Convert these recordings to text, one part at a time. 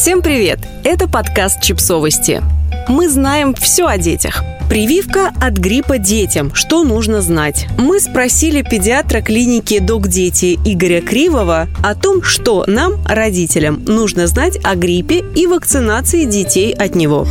Всем привет! Это подкаст «Чипсовости». Мы знаем все о детях. Прививка от гриппа детям. Что нужно знать? Мы спросили педиатра клиники «Док Дети» Игоря Кривого о том, что нам, родителям, нужно знать о гриппе и вакцинации детей от него.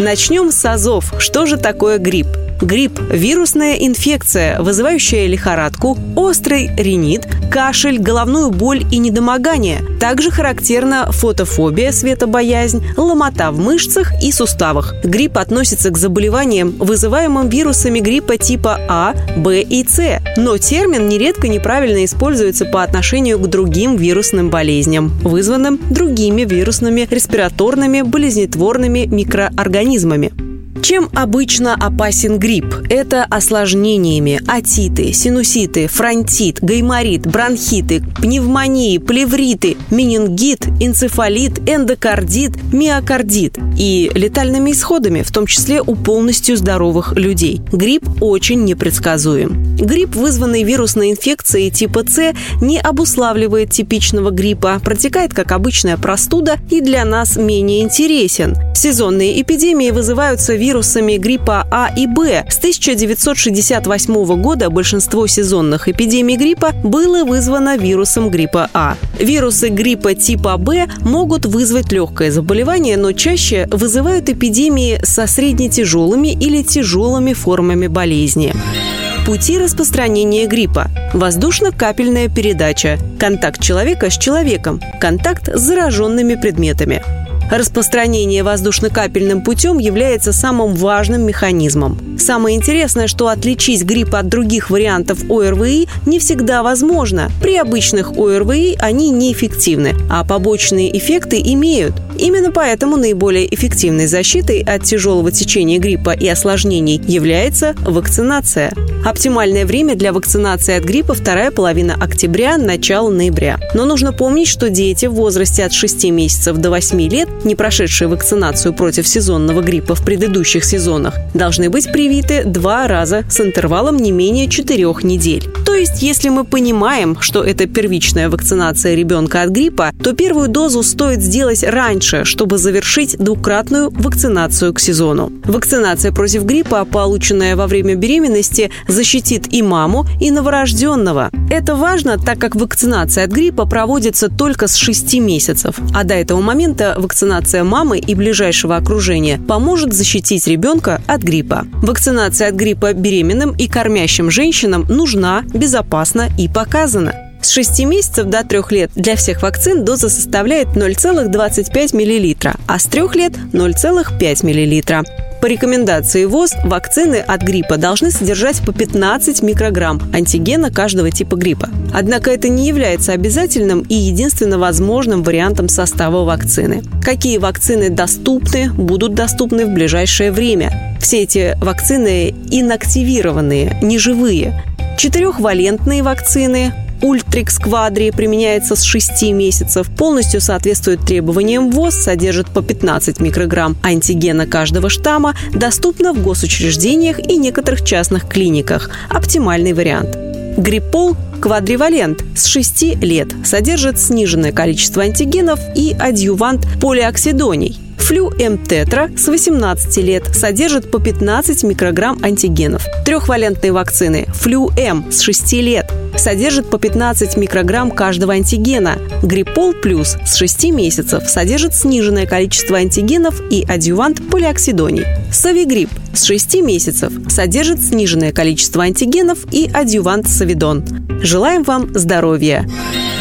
Начнем с азов. Что же такое грипп? Грипп – вирусная инфекция, вызывающая лихорадку, острый ринит, кашель, головную боль и недомогание. Также характерна фотофобия, светобоязнь, ломота в мышцах и суставах. Грипп относится к заболеваниям, вызываемым вирусами гриппа типа А, Б и С. Но термин нередко неправильно используется по отношению к другим вирусным болезням, вызванным другими вирусными респираторными болезнетворными микроорганизмами. Чем обычно опасен грипп? Это осложнениями отиты, синуситы, фронтит, гайморит, бронхиты, пневмонии, плевриты, менингит, энцефалит, эндокардит, миокардит и летальными исходами, в том числе у полностью здоровых людей. Грипп очень непредсказуем. Грипп, вызванный вирусной инфекцией типа С, не обуславливает типичного гриппа, протекает как обычная простуда и для нас менее интересен. Сезонные эпидемии вызываются вирусом вирусами гриппа А и Б. С 1968 года большинство сезонных эпидемий гриппа было вызвано вирусом гриппа А. Вирусы гриппа типа Б могут вызвать легкое заболевание, но чаще вызывают эпидемии со среднетяжелыми или тяжелыми формами болезни. Пути распространения гриппа. Воздушно-капельная передача. Контакт человека с человеком. Контакт с зараженными предметами. Распространение воздушно-капельным путем является самым важным механизмом. Самое интересное, что отличить грипп от других вариантов ОРВИ не всегда возможно. При обычных ОРВИ они неэффективны, а побочные эффекты имеют. Именно поэтому наиболее эффективной защитой от тяжелого течения гриппа и осложнений является вакцинация. Оптимальное время для вакцинации от гриппа – вторая половина октября, начало ноября. Но нужно помнить, что дети в возрасте от 6 месяцев до 8 лет, не прошедшие вакцинацию против сезонного гриппа в предыдущих сезонах, должны быть привиты два раза с интервалом не менее 4 недель. То есть, если мы понимаем, что это первичная вакцинация ребенка от гриппа, то первую дозу стоит сделать раньше, чтобы завершить двукратную вакцинацию к сезону. Вакцинация против гриппа, полученная во время беременности, защитит и маму, и новорожденного. Это важно, так как вакцинация от гриппа проводится только с 6 месяцев, а до этого момента вакцинация мамы и ближайшего окружения поможет защитить ребенка от гриппа. Вакцинация от гриппа беременным и кормящим женщинам нужна, безопасна и показана. С 6 месяцев до 3 лет для всех вакцин доза составляет 0,25 мл, а с 3 лет 0,5 мл. По рекомендации ВОЗ, вакцины от гриппа должны содержать по 15 микрограмм антигена каждого типа гриппа. Однако это не является обязательным и единственно возможным вариантом состава вакцины. Какие вакцины доступны, будут доступны в ближайшее время. Все эти вакцины инактивированные, неживые. Четырехвалентные вакцины, Ультрикс Квадри применяется с 6 месяцев, полностью соответствует требованиям ВОЗ, содержит по 15 микрограмм антигена каждого штамма, доступно в госучреждениях и некоторых частных клиниках. Оптимальный вариант. Гриппол квадривалент с 6 лет содержит сниженное количество антигенов и адъювант полиоксидоний. Флю М-тетра с 18 лет содержит по 15 микрограмм антигенов. Трехвалентные вакцины Флю М с 6 лет содержит по 15 микрограмм каждого антигена. Гриппол плюс с 6 месяцев содержит сниженное количество антигенов и адъювант полиоксидоний. Савигрипп с 6 месяцев содержит сниженное количество антигенов и адъювант савидон. Желаем вам здоровья!